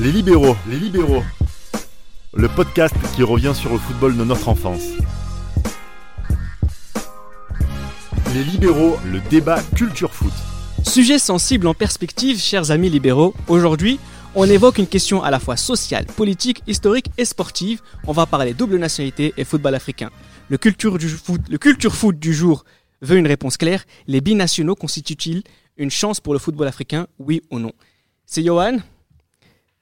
Les libéraux, les libéraux. Le podcast qui revient sur le football de notre enfance. Les libéraux, le débat culture foot. Sujet sensible en perspective, chers amis libéraux. Aujourd'hui, on évoque une question à la fois sociale, politique, historique et sportive. On va parler double nationalité et football africain. Le culture, du foot, le culture foot du jour veut une réponse claire. Les binationaux constituent-ils une chance pour le football africain, oui ou non? C'est Johan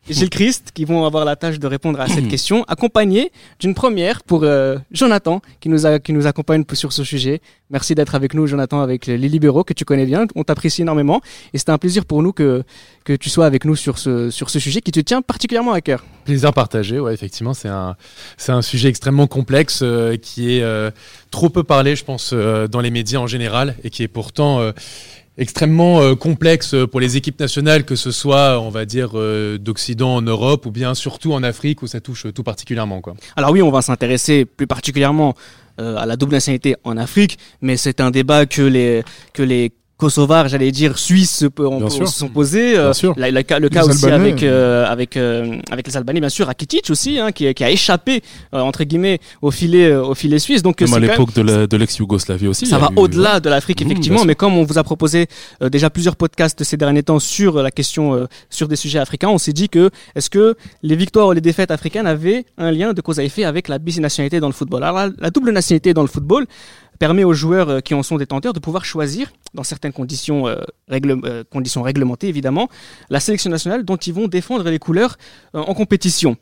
Gilles Christ qui vont avoir la tâche de répondre à cette question, accompagné d'une première pour euh, Jonathan qui nous, a, qui nous accompagne sur ce sujet. Merci d'être avec nous, Jonathan, avec les libéraux que tu connais bien. On t'apprécie énormément et c'était un plaisir pour nous que, que tu sois avec nous sur ce, sur ce sujet qui te tient particulièrement à cœur. Plaisir partagé, ouais, effectivement, c'est un, c'est un sujet extrêmement complexe euh, qui est euh, trop peu parlé, je pense, dans les médias en général et qui est pourtant extrêmement euh, complexe pour les équipes nationales, que ce soit, on va dire, euh, d'Occident en Europe ou bien surtout en Afrique où ça touche euh, tout particulièrement. Quoi. Alors oui, on va s'intéresser plus particulièrement euh, à la double nationalité en Afrique, mais c'est un débat que les, que les Kosovars, j'allais dire Suisses, Bien se sont posés. Euh, la- la le cas Les aussi Albanais. avec euh, avec euh, avec les Albanais, bien sûr, Rakitic aussi, hein, qui, qui a échappé euh, entre guillemets au filet euh, au filet suisse. Donc Même à même- l'époque de la- de l'ex-Yougoslavie aussi. ça va eu- au-delà de l'Afrique, Mmh, effectivement, mais comme on vous a proposé euh, déjà plusieurs podcasts ces derniers temps sur la question, euh, sur des sujets africains, on s'est dit que est-ce que les victoires ou les défaites africaines avaient un lien de cause à effet avec la binationalité dans le football? Alors la, la double nationalité dans le football permet aux joueurs euh, qui en sont détenteurs de pouvoir choisir, dans certaines conditions, euh, euh, conditions réglementées évidemment, la sélection nationale dont ils vont défendre les couleurs euh, en compétition.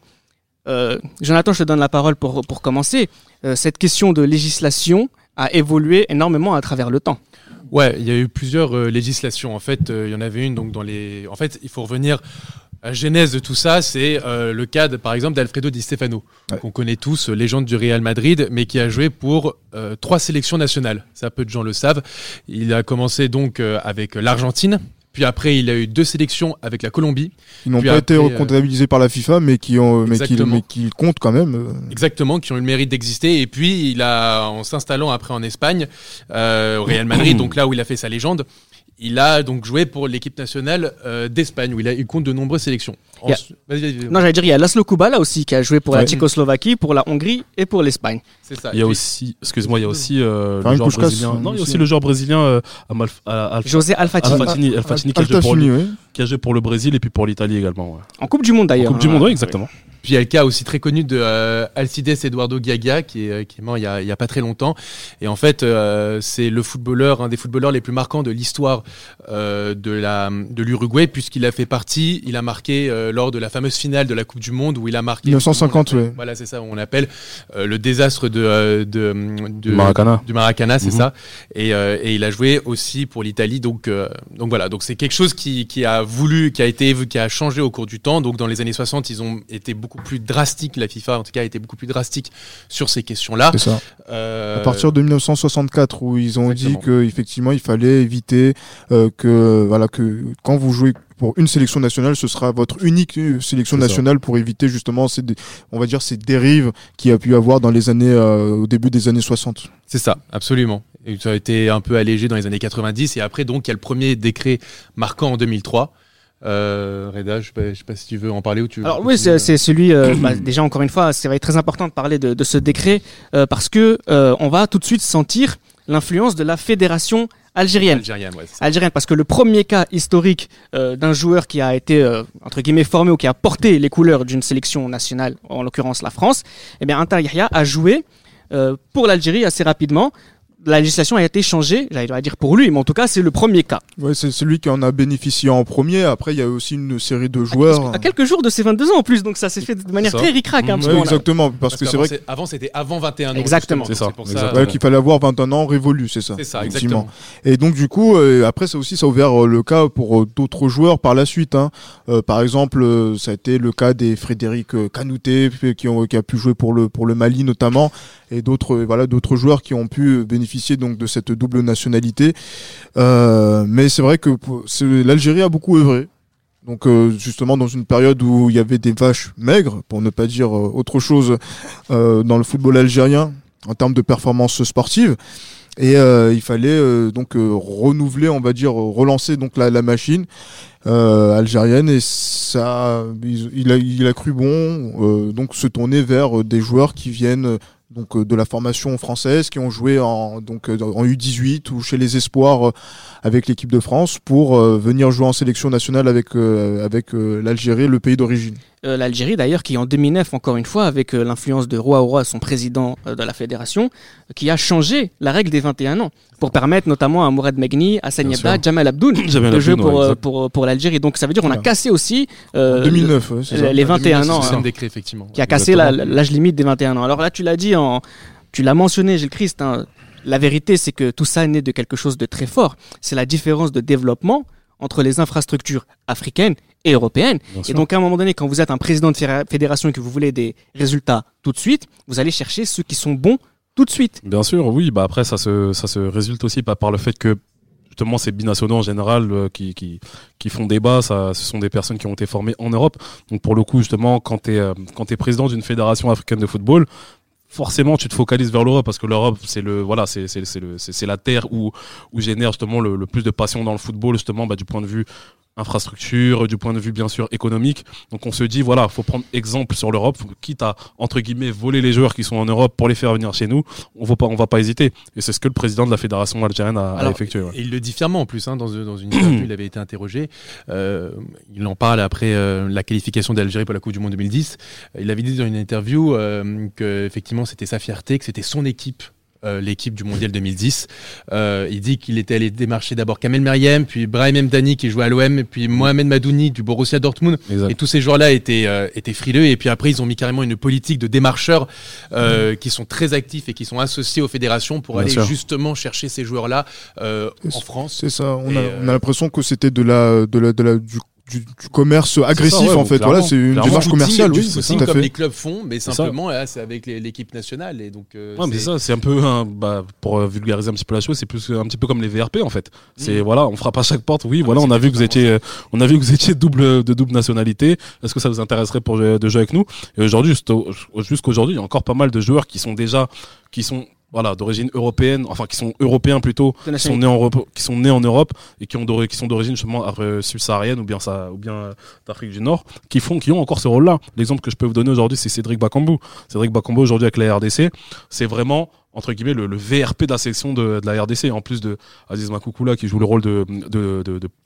Jonathan, je te donne la parole pour, pour commencer. Cette question de législation a évolué énormément à travers le temps. Ouais, il y a eu plusieurs législations. En fait, il y en avait une donc dans les. En fait, il faut revenir. Genèse de tout ça, c'est euh, le cas, de, par exemple, d'Alfredo Di Stefano, Ouais. qu'on connaît tous, euh, légende du Real Madrid, mais qui a joué pour euh, trois sélections nationales. Ça, peu de gens le savent. Il a commencé donc euh, avec l'Argentine, puis après, il a eu deux sélections avec la Colombie. Qui n'ont pas été après, euh, comptabilisés par la FIFA, mais qui, ont, mais qui, mais qui comptent quand même. euh. Exactement, qui ont eu le mérite d'exister. Et puis, il a, en s'installant après en Espagne, euh, au Real Madrid, donc là où il a fait sa légende, il a donc joué pour l'équipe nationale euh, d'Espagne, où il, a, il compte de nombreuses sélections. Il y a- Ensuite- vas-y, vas-y, vas-y. Non, j'allais dire, il y a Laszlo Kubala aussi qui a joué pour la. Tchécoslovaquie, pour la Hongrie et pour l'Espagne. c'est ça. Il y a aussi, excuse-moi, il y a aussi euh, Enfin, le joueur brésilien. Non, il y a aussi. le joueur brésilien euh, Amalf- à- Alf- José Alfati, Alfatini, Alfatini qui a joué pour le- oui. qui a joué pour le Brésil et puis pour l'Italie également. ouais. en Coupe du Monde En d'ailleurs. Coupe du hein. Monde, oui, exactement. Puis il y a le cas aussi très connu de euh, Alcides Eduardo Gaga, qui est, euh, qui est mort il y, a, il y a pas très longtemps. Et en fait, euh, c'est le footballeur, un des footballeurs les plus marquants de l'histoire euh, de la de l'Uruguay, puisqu'il a fait partie, il a marqué euh, lors de la fameuse finale de la Coupe du Monde où il a marqué. 1950, on appelle- ouais. Voilà, c'est ça, on appelle euh, le désastre de, de, de Maracana. du Maracana, c'est Mhm. ça. Et, euh, et il a joué aussi pour l'Italie. Donc, euh, donc voilà. Donc c'est quelque chose qui, qui a voulu, qui a été, qui a changé au cours du temps. Donc dans les années 60, ils ont été beaucoup plus drastiques. La FIFA, en tout cas, a été beaucoup plus drastique sur ces questions-là. C'est ça. Euh, À partir de 1964, où ils ont Exactement. dit qu'effectivement, il fallait éviter euh, que, voilà, que quand vous jouez pour une sélection nationale, ce sera votre unique euh, sélection C'est ça. nationale pour éviter justement ces, on va dire, ces dérives qu'il y a pu avoir dans les années, euh, au début des années 60. C'est ça, absolument. Et ça a été un peu allégé dans les années 90. Et après, donc, il y a le premier décret marquant en 2003. Euh, Reda, je sais, je sais pas si tu veux en parler ou tu veux Alors oui, c'est c'est celui. euh, bah, déjà encore une fois, c'est très important de parler de, de ce décret euh, parce que euh, on va tout de suite sentir l'influence de la fédération algérienne. algérienne. Ouais. Algérienne, parce que le premier cas historique euh, d'un joueur qui a été euh, entre guillemets formé ou qui a porté les couleurs d'une sélection nationale, en l'occurrence la France, eh bien Inter Yahya a joué euh, pour l'Algérie assez rapidement. La législation a été changée, j'allais dire pour lui, mais en tout cas c'est le premier cas. Ouais, c'est celui qui en a bénéficié en premier. Après, il y a aussi une série de joueurs. À quelques jours de ses 22 ans en plus, donc ça s'est fait de manière très ric-rac. Hein, Ouais, a- exactement, parce, que c'est vrai avant c'était avant 21 ans. Exactement. C'est ça, ça. Ouais, qu'il fallait avoir 21 ans révolu, c'est ça. C'est ça, exactement. Et donc du coup, euh, après ça aussi, ça a ouvert euh, le cas pour euh, d'autres joueurs par la suite. Hein. Euh, par exemple, euh, ça a été le cas des Frédéric euh, qui, ont, qui a pu jouer pour le pour le Mali notamment, et d'autres euh, voilà d'autres joueurs qui ont pu bénéficier donc de cette double nationalité. Euh, mais c'est vrai que l'Algérie a beaucoup œuvré. Donc euh, justement dans une période où il y avait des vaches maigres, pour ne pas dire euh, autre chose, dans le football algérien en termes de performance sportive. Et il fallait donc renouveler, on va dire, relancer donc la, machine algérienne et ça, il, a, cru bon donc se tourner vers des joueurs qui viennent donc euh, de la formation française, qui ont joué en donc euh, en U18 ou chez les espoirs euh, avec l'équipe de France pour venir jouer en sélection nationale avec avec l'Algérie, le pays d'origine. Euh, L'Algérie d'ailleurs qui en 2009 encore une fois avec euh, l'influence de Roi Roi, son président euh, de la fédération, qui a changé la règle des 21 ans pour permettre notamment à Mourad Megni, à sûr. Jamal Abdoun de jouer pour, ouais, pour, pour l'Algérie. Donc ça veut dire qu'on a cassé aussi 2009, ouais, c'est ça. les 21 ans. C'est hein, un décret, effectivement. qui a cassé l'âge limite des 21 ans. Alors là, tu l'as dit, en, tu l'as mentionné, Gilles Christ, hein, la vérité, c'est que tout ça naît de quelque chose de très fort. C'est la différence de développement entre les infrastructures africaines et européennes. Bien Et donc, à un moment donné, quand vous êtes un président de fédé- fédération et que vous voulez des résultats tout de suite, vous allez chercher ceux qui sont bons tout de suite. Bien sûr, oui. Bah après, ça se, ça se résulte aussi par le fait que justement ces binationaux en général euh, qui, qui, qui font débat, ça, ce sont des personnes qui ont été formées en Europe. Donc pour le coup, justement, quand tu es, quand es président d'une fédération africaine de football, forcément tu te focalises vers l'Europe parce que l'Europe c'est le voilà c'est c'est c'est le c'est c'est la terre où où génère justement le, le plus de passion dans le football justement bah, du point de vue infrastructure du point de vue bien sûr économique donc on se dit voilà faut prendre exemple sur l'Europe quitte à entre guillemets voler les joueurs qui sont en Europe pour les faire venir chez nous on va pas on va pas hésiter et c'est ce que le président de la fédération algérienne a, effectué ouais. Et il le dit fièrement en plus, hein, dans, dans une interview, il avait été interrogé. Euh, il en parle après euh, la qualification d'Algérie pour la Coupe du Monde 2010. Euh, Il avait dit dans une interview euh, que effectivement c'était sa fierté, que c'était son équipe. euh, l'équipe du mondial 2010. Euh, il dit qu'il était allé démarcher d'abord Kamel Meriem, puis Brahim Mdani qui jouait à l'OM, et puis Mohamed Madouni du Borussia Dortmund. Exact. Et tous ces joueurs-là étaient, euh, étaient frileux. Et puis après, ils ont mis carrément une politique de démarcheurs qui sont très actifs et qui sont associés aux fédérations pour Bien aller sûr. justement chercher ces joueurs-là en France. C'est ça. On Et, a, on a l'impression que c'était de la, de la, de la, du, du, du commerce agressif ouais, en fait. clairement. Voilà, c'est une Clairement. démarche commerciale, oui, c'est comme fait. les clubs font, mais simplement là, c'est avec l'équipe nationale. Et donc, euh, Ouais, mais c'est- ça, c'est un peu, un, bah, pour euh, vulgariser un petit peu la chose, c'est plus un petit peu comme les VRP en fait. C'est Mm. voilà, on frappe à chaque porte. Oui, Ah, voilà, on a vu que vous étiez, euh, on a vu que vous étiez double de double nationalité. Est-ce que ça vous intéresserait pour jouer- de jouer avec nous? Et aujourd'hui, jusqu'aujourd'hui, il y a encore pas mal de joueurs qui sont déjà, qui sont voilà d'origine européenne, enfin qui sont européens plutôt, qui sont nés en Europe, qui sont nés en Europe et qui ont qui sont d'origine justement euh, subsaharienne ou bien ça ou bien euh, d'Afrique du Nord, qui font, qui ont encore ce rôle-là. L'exemple que je peux vous donner aujourd'hui, c'est Cédric Bakambu. Cédric Bakambu aujourd'hui avec la RDC, c'est vraiment entre guillemets le, le VRP de la section de, de la RDC en plus de Aziz Makoukoula qui joue le rôle de de,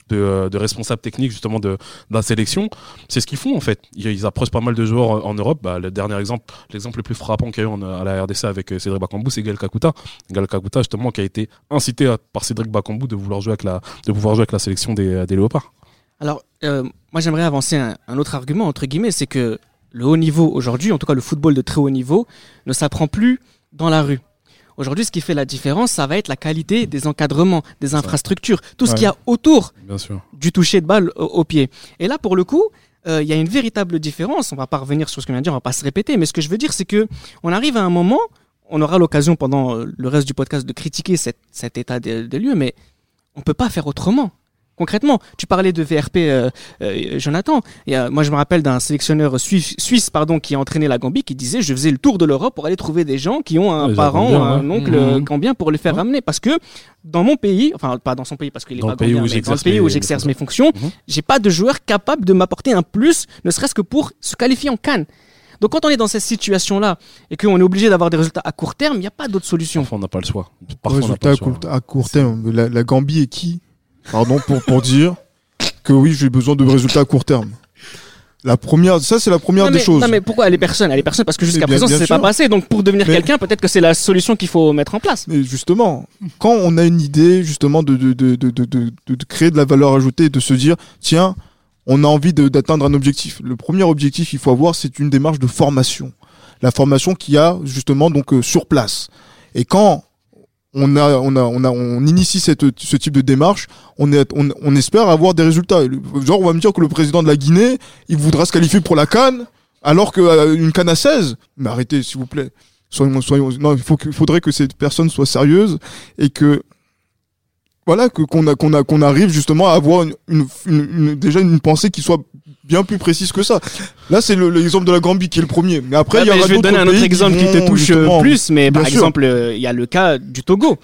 de, responsable technique justement de, la sélection c'est ce qu'ils font en fait. Ils, approchent pas mal de joueurs en, en Europe. Bah, le dernier exemple l'exemple le plus frappant qu'il y a eu à la RDC avec euh, Cédric Bakambu c'est Gal Kakuta. Gal Kakuta justement qui a été incité par Cédric Bakambu de vouloir jouer avec la de pouvoir jouer avec la sélection des, des Léopards. Alors, euh, moi j'aimerais avancer un autre argument, entre guillemets, c'est que le haut niveau aujourd'hui, en tout cas le football de très haut niveau, ne s'apprend plus dans la rue. Aujourd'hui, ce qui fait la différence, ça va être la qualité des encadrements, des infrastructures, tout ce Ouais. qu'il y a autour bien sûr du toucher de balle au, au pied. Et là, pour le coup, euh, il y a une véritable différence. On va pas revenir sur ce que je viens de dire, on va pas se répéter, mais ce que je veux dire, c'est que on arrive à un moment, on aura l'occasion pendant euh, le reste du podcast de critiquer cet, cet état des, des lieux, mais on peut pas faire autrement. Concrètement, tu parlais de VRP, euh, euh, Jonathan. Et, euh, moi, je me rappelle d'un sélectionneur suisse, suisse pardon, qui a entraîné la Gambie, qui disait je faisais le tour de l'Europe pour aller trouver des gens qui ont un Ouais, parent, un bien, ouais. oncle euh, gambien pour les faire ramener. Parce que dans mon pays, enfin pas dans son pays parce qu'il est Dans pas le pays gambien, mais dans le j'exerce pays mes- où j'exerce fonctions. mes fonctions, Mhm. j'ai pas de joueur capable de m'apporter un plus, ne serait-ce que pour se qualifier en Cannes. Donc quand on est dans cette situation-là et qu'on est obligé d'avoir des résultats à court terme, il n'y a pas d'autre solution. parfois on n'a pas le choix parfois on n'a Résultat pas à le choix court, à court terme. La, la Gambie est qui? Pardon pour, pour dire que oui, j'ai besoin de résultats à court terme. La première, ça c'est la première non, des choses. non mais pourquoi les personnes Les personnes parce que jusqu'à présent ça s'est pas passé. Donc pour devenir quelqu'un, peut-être que c'est la solution qu'il faut mettre en place. Mais justement, quand on a une idée justement de, de, de, de, de, créer de la valeur ajoutée, et de se dire, tiens, on a envie d'atteindre un objectif. Le premier objectif qu'il faut avoir, c'est une démarche de formation. La formation qu'il y a justement donc euh, sur place. Et quand on a, on a, on a, on initie cette, ce type de démarche, on, est, on, on espère avoir des résultats. Genre, on va me dire que le président de la Guinée, il voudra se qualifier pour la Cannes, alors qu'une Cannes à 16, mais arrêtez, s'il vous plaît. Soyons, soyons, non, il faut que- faudrait que cette personne soit sérieuse et que, voilà, que, qu'on a, qu'on a, qu'on arrive justement à avoir une, une, une- déjà une pensée qui soit bien plus précise que ça. Là, c'est le- l'exemple de la Gambie qui est le premier. Mais après, Ouais, il y aura je vais donner un autre exemple qui, te vont, touche euh, plus, mais par sûr. exemple, euh, il y a le cas du Togo.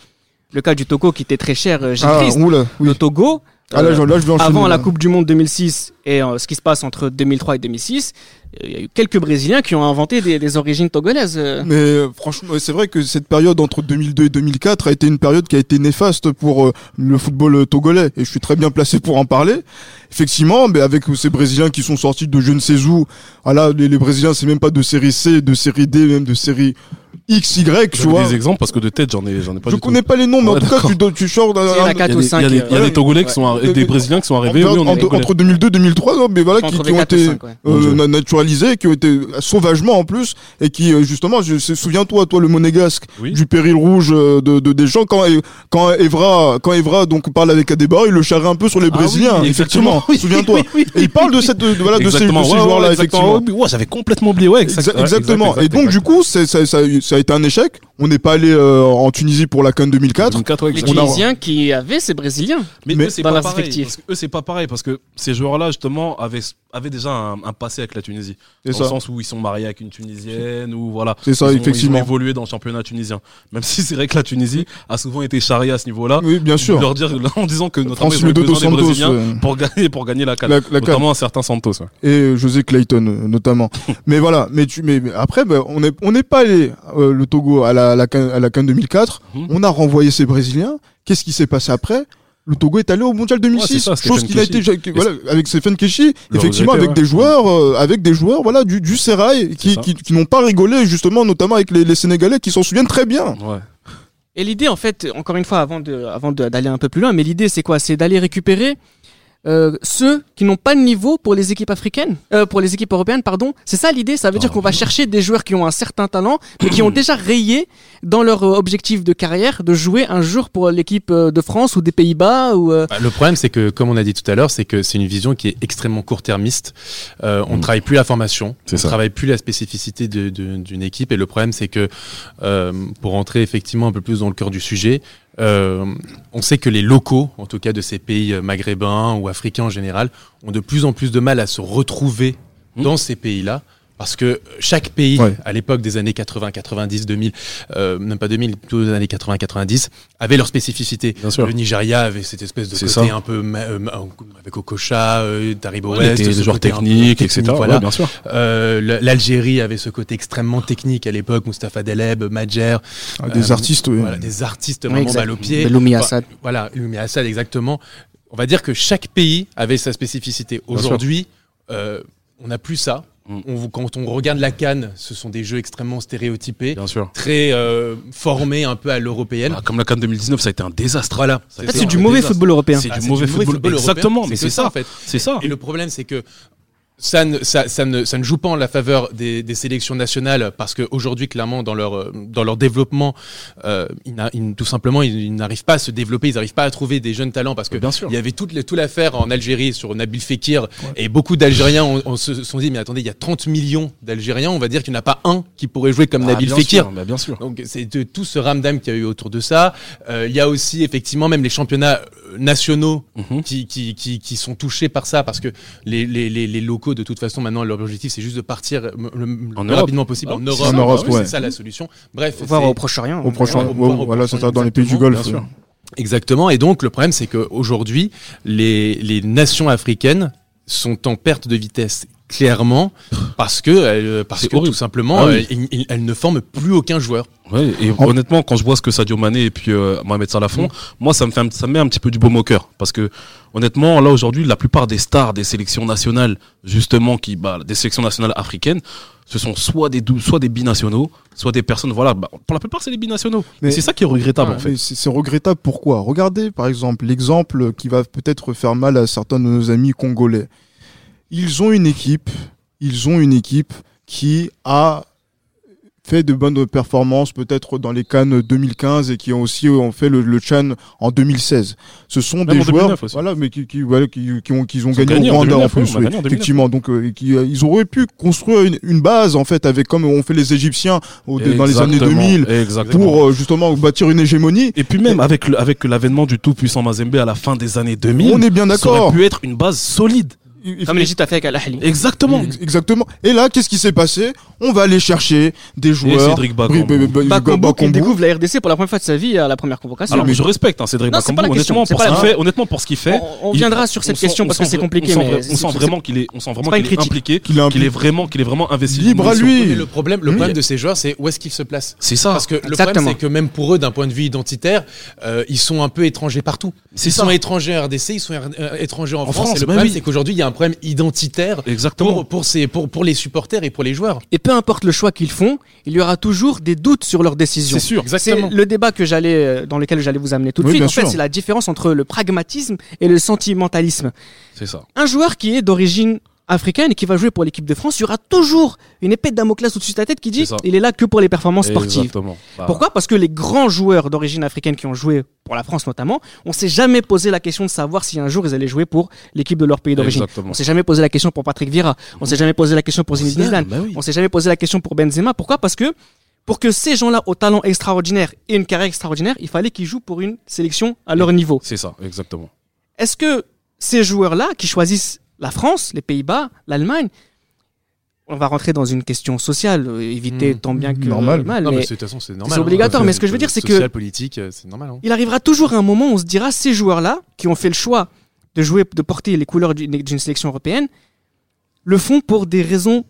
le cas du Togo qui était très cher, euh, Gilles Ah, oui. Le Togo, Ah, là, euh, là, je avant la. Coupe du Monde 2006 et euh, ce qui se passe entre 2003 et 2006, euh, il y a eu quelques Brésiliens qui ont inventé des, des origines togolaises. euh. Mais euh, franchement, c'est vrai que cette période entre 2002 et 2004 a été une période qui a été néfaste pour euh, le football euh, togolais. Et je suis très bien placé pour en parler. Effectivement, mais avec ces Brésiliens qui sont sortis de je ne sais où. Voilà, les, les Brésiliens, c'est même pas de série C, de série D, même de série X, Y, tu vois. des exemples parce que de tête, j'en ai, j'en ai pas Je du tout. connais pas les noms, mais en Ouais, tout cas, tu, tu sors d'un. Il y en a un- quatre Il y a ou des, il y a cinq, des- il y a euh, des Togolais qui sont arri- Ouais. des Brésiliens qui sont arrivés. oui, on en- est Togolais. entre 2002 et 2003, non, mais voilà, qui, Entre qui ont été ouais. euh, na- naturalisés, qui ont été sauvagement en plus, et qui euh, justement, je sais- souviens-toi, toi, le monégasque Oui. du péril rouge euh, de, de des gens quand quand Evra quand Evra donc parle avec Adebayor, il le charrie un peu sur les Ah Brésiliens, oui, effectivement. Oui, Souviens-toi. oui, oui, Et il parle de cette de, voilà de ces, de Exactement, ces ouais, ouais, joueurs-là, exactement. effectivement. Ouais, ouais, j'avais complètement oublié. Ouais, exact- Exa- ouais, exactement. exact, et donc exact, du coup, c'est ça, ça, ça a été un échec? On n'est pas allé euh, en Tunisie pour la Cannes 2004. 2004, ouais, Les a- Tunisiens qui avaient ces Brésiliens. Mais, Mais eux, c'est pas pareil. Parce que eux, c'est pas pareil parce que ces joueurs-là, justement, avaient, avaient déjà un, un passé avec la Tunisie. C'est Dans le ça. sens où ils sont mariés avec une Tunisienne ou voilà. C'est ça, Ils ont- effectivement. Ils ont évolué dans le championnat tunisien. Même si c'est vrai que la Tunisie a souvent été charriée à ce niveau-là. Oui, bien sûr. Leur dire, en disant que notre avait Medo dos besoin des Santos Brésiliens euh, pour gagner, pour gagner la CAN. la, la CAN. Notamment un certain Santos. ouais. et euh, José Clayton euh, notamment. mais voilà, mais tu mais mais après ben, on est on n'est pas allé euh, le Togo à la la à la CAN 2004, Mhm. on a renvoyé ces brésiliens. Qu'est-ce qui s'est passé après? Le Togo est allé au mondial 2006, Ouais, ça, chose Stephen qui n'a été Keshi. voilà, avec Stephen Keshi, effectivement regretté, avec ouais. des joueurs euh, avec des joueurs voilà du du Serail qui qui, qui n'ont pas rigolé justement notamment avec les, les Sénégalais qui s'en souviennent très bien. Ouais. Et l'idée, en fait, encore une fois, avant de, avant d'aller un peu plus loin, mais l'idée, c'est quoi? C'est d'aller récupérer euh, ceux qui n'ont pas de niveau pour les équipes africaines, euh, pour les équipes européennes, pardon. C'est ça l'idée. Ça veut dire Oh. qu'on va chercher des joueurs qui ont un certain talent, mais qui ont déjà rayé dans leur euh, objectif de carrière de jouer un jour pour l'équipe euh, de France ou des Pays-Bas ou. euh, Bah, le problème, c'est que, comme on a dit tout à l'heure, c'est que c'est une vision qui est extrêmement court-termiste. Euh, on ne Mm. travaille plus la formation, C'est on ne ça. travaille plus la spécificité de- de- d'une équipe. Et le problème, c'est que, euh, pour rentrer effectivement un peu plus dans le cœur du sujet, euh, on sait que les locaux, en tout cas de ces pays euh, maghrébins ou africains en général, ont de plus en plus de mal à se retrouver Mm. dans ces pays-là. Parce que chaque pays, Ouais. à l'époque des années 80, 90, 2000, euh, même pas 2000, plutôt des années 80, 90, avait leur spécificité. Bien sûr. Le Nigeria avait cette espèce de côté ça. un peu euh, avec Okocha, euh, Taribo Ouais, West, des, ce des techniques, technique, etc. Voilà. Ouais, bien sûr. Euh, L'Algérie avait ce côté extrêmement technique à l'époque, Mustapha Deleb, Madjer, Ah, des Euh, artistes oui. voilà, des artistes vraiment balle au pied. Enfin, Assad. Voilà, Ulmi Assad, exactement. On va dire que chaque pays avait sa spécificité. Aujourd'hui, euh, on n'a plus ça. Mm. On, quand on regarde la Cannes, ce sont des jeux extrêmement stéréotypés, Bien sûr. très euh, formés un peu à l'européenne. Ah, comme la CAN 2019, ça a été un désastre. Voilà. En fait, été c'est du mauvais désastre. football européen. C'est Ah, du mauvais football. européen. Exactement, mais C'est ça ça. en fait. C'est ça. Et le problème, c'est que ça ne, ça, ça ne, ça ne joue pas en la faveur des, des sélections nationales parce qu'aujourd'hui, clairement, dans leur, euh, dans leur développement, euh, ils ils- tout simplement, ils, ils n'arrivent pas à se développer, ils n'arrivent pas à trouver des jeunes talents parce que Bien sûr. il y avait toute, toute l'affaire en Algérie sur Nabil Fekir et beaucoup d'Algériens ont, ont se sont dit, mais attendez, il y a 30 millions d'Algériens, on va dire qu'il n'y en a pas un qui pourrait jouer comme Ah, Nabil bien Fekir. sûr, bah, bien sûr. Donc c'est tout ce ramdam qu'il y a eu autour de ça. Euh, Il y a aussi effectivement même les championnats euh, nationaux Mhm. qui, qui, qui, qui sont touchés par ça parce que les, les, les, les locaux de toute façon maintenant leur objectif c'est juste de partir euh, le, le En plus rapidement possible Ah, en c'est Europe. En ouais. C'est ça la solution. Bref, Voir au Proche-Orient. Au au- voilà, au- ça dans les pays du exactement, Golfe. Exactement. Et donc le problème c'est qu'aujourd'hui les, les nations africaines sont en perte de vitesse clairement parce que euh, parce que horrible. tout simplement Ah oui. euh, elles ne forment plus aucun joueur. Ouais, et En- honnêtement, quand je vois ce que Sadio Mané et puis euh, Mohamed Salah font, moi, ça me fait, un- ça me met un petit peu du baume au cœur. Parce que, honnêtement, là, aujourd'hui, la plupart des stars des sélections nationales, justement, qui, bah, des sélections nationales africaines, ce sont soit des, soit des binationaux, soit des personnes, voilà, bah, pour la plupart, c'est des binationaux. Mais- c'est ça qui est regrettable, Ah, en fait. c'est regrettable pourquoi? Regardez par exemple l'exemple qui va peut-être faire mal à certains de nos amis congolais. Ils ont une équipe, ils ont une équipe qui a fait de bonnes performances peut-être dans les Cannes 2015 et qui ont aussi ont fait le, le Chan en 2016. Ce sont Même des en joueurs 2009 aussi. voilà mais qui, qui, voilà, qui, qui ont qui ont gagné, gagné au en Rwanda en 2009, plus oui, on a oui, gagné en 2009. effectivement donc euh, qui, euh, ils auraient pu construire une, une base en fait avec comme ont fait les Égyptiens au- dans les années Exactement, 2000 Exactement. pour euh, justement bâtir une hégémonie Et puis même avec le- avec l'avènement du tout puissant Mazembe à la fin des années 2000, On est bien ça aurait d'accord. pu être une base solide. Il- Comme l'Égypte a fait avec Al-Ahli. Exactement. Ex- Exactement. Et là, qu'est-ce qui s'est passé? On va aller chercher des Et joueurs. Cédric Bakambu. Qui découvre la RDC pour la première fois de sa vie à la première convocation. Alors, mais je respecte hein, Cédric Non, c'est pas Bakambu. la question, Honnêtement, pour ce la- qu'il fait, honnêtement, pour ce qu'il fait. on, viendra sur cette on question on parce que c'est compliqué, on sent, mais vraiment qu'il est, on sent vraiment qu'il est impliqué, Qu'il est qu'il est impliqué. vraiment, qu'il est vraiment investi. Libre à lui. Le problème, le problème de ces joueurs, c'est où est-ce qu'ils se placent? C'est ça. Parce que le problème, c'est que même pour eux, d'un point de vue identitaire, euh, ils sont un peu étrangers partout. Ils sont étrangers en RDC, ils sont euh, étrangers en, France. Et le bah problème, c'est qu'aujourd'hui, il y a un problème identitaire Exactement. pour, pour, ces, pour, pour les supporters et pour les joueurs. Et peu importe le choix qu'ils font, il y aura toujours des doutes sur leur décision. C'est sûr. Exactement. C'est le débat que j'allais, euh, dans lequel j'allais vous amener tout de Oui, suite. En fait, c'est la différence entre le pragmatisme et le sentimentalisme. C'est ça. Un joueur qui est d'origine africaine et qui va jouer pour l'équipe de France, il y aura toujours une épée de Damoclès au-dessus de ta tête qui dit il est là que pour les performances sportives. Exactement. Bah, Pourquoi? Parce que les grands joueurs d'origine africaine qui ont joué pour la France notamment, on s'est jamais posé la question de savoir si un jour ils allaient jouer pour l'équipe de leur pays d'origine. On s'est jamais posé la question pour Patrick Vieira. On s'est jamais posé la question pour Zinedine Zidane. Bah oui. On s'est jamais posé la question pour Benzema. Pourquoi? Parce que pour que ces gens-là au talent extraordinaire et une carrière extraordinaire, il fallait qu'ils jouent pour une sélection à leur niveau. C'est ça, exactement. Est-ce que ces joueurs-là qui choisissent la France, les Pays-Bas, l'Allemagne, on va rentrer dans une question sociale, euh, éviter Mmh. tant bien que Normal. mal, non, mais mais c'est- de toute façon, c'est normal. c'est obligatoire, hein. mais ce que je veux dire, c'est que- Social, politique, euh, c'est normal. hein. il arrivera toujours un moment où on se dira ces joueurs-là qui ont fait le choix de jouer, de porter les couleurs d'une d'une sélection européenne, le font pour des raisons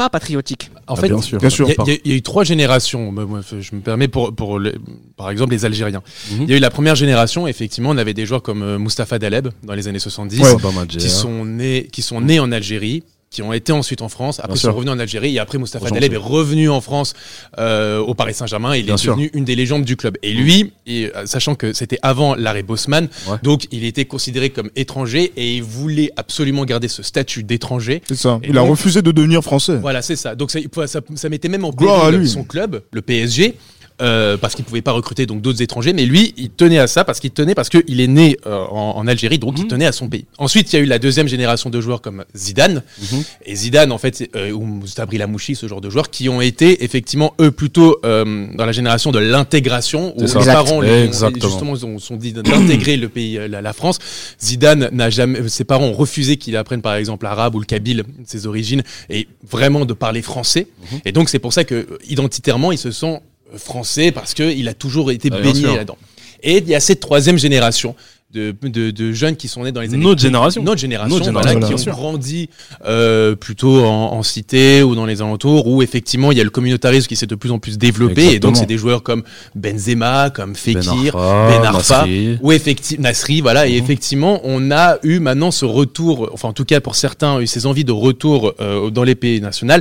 pas patriotiques. En Ah, fait, bien sûr. bien sûr. Il y, a- y y eu trois générations. Je me permets pour, pour les- par exemple les Algériens. Mhm. Il y a eu la première génération. Effectivement, on avait des joueurs comme euh, Mustapha Daleb dans les années 70, Ouais. Baba Madjer. qui sont nés, qui sont nés en Algérie, qui ont été ensuite en France. Après, sont revenus en Algérie. Et après, Mustapha. Daleb est revenu en France euh, au Paris Saint-Germain. Il Bien est sûr. devenu une des légendes du club. Et lui, et, euh, sachant que c'était avant l'arrêt Bosman, Ouais. donc il était considéré comme étranger et il voulait absolument garder ce statut d'étranger. C'est ça. Et Il a refusé de devenir français. Voilà, c'est ça. Donc ça, ça, ça mettait même en péril son club, le PSG. Euh, parce qu'il pouvait pas recruter donc d'autres étrangers, mais lui, il tenait à ça parce qu'il tenait parce qu'il est né euh, en, en Algérie, donc il Mhm. tenait à son pays. Ensuite, il y a eu la deuxième génération de joueurs comme Zidane Mhm. et Zidane en fait euh, ou Sabri Lamouchi, ce genre de joueurs qui ont été effectivement eux plutôt euh, dans la génération de l'intégration où les parents les justement ils ont- sont dit d'intégrer le pays euh, la, la France. Zidane n'a jamais ses parents ont refusé qu'il apprenne par exemple l'arabe ou le kabyle ses origines et vraiment de parler français. Mhm. Et donc c'est pour ça que identitairement il se sent français parce que il a toujours été Ah, baigné là-dedans. Et il y a cette troisième génération de, de, de jeunes qui sont nés dans les années Notre génération. notre génération, Notre voilà, génération, qui bien ont grandi euh, plutôt en, en cité ou dans les alentours, où effectivement il y a le communautarisme qui s'est de plus en plus développé, et donc c'est des joueurs comme Benzema, comme Fekir, Arfa, Ben Arfa, Nasri. ou effectivement Nasri, voilà, et Mhm. effectivement on a eu maintenant ce retour, enfin en tout cas pour certains, eu ces envies de retour euh, dans les pays nationaux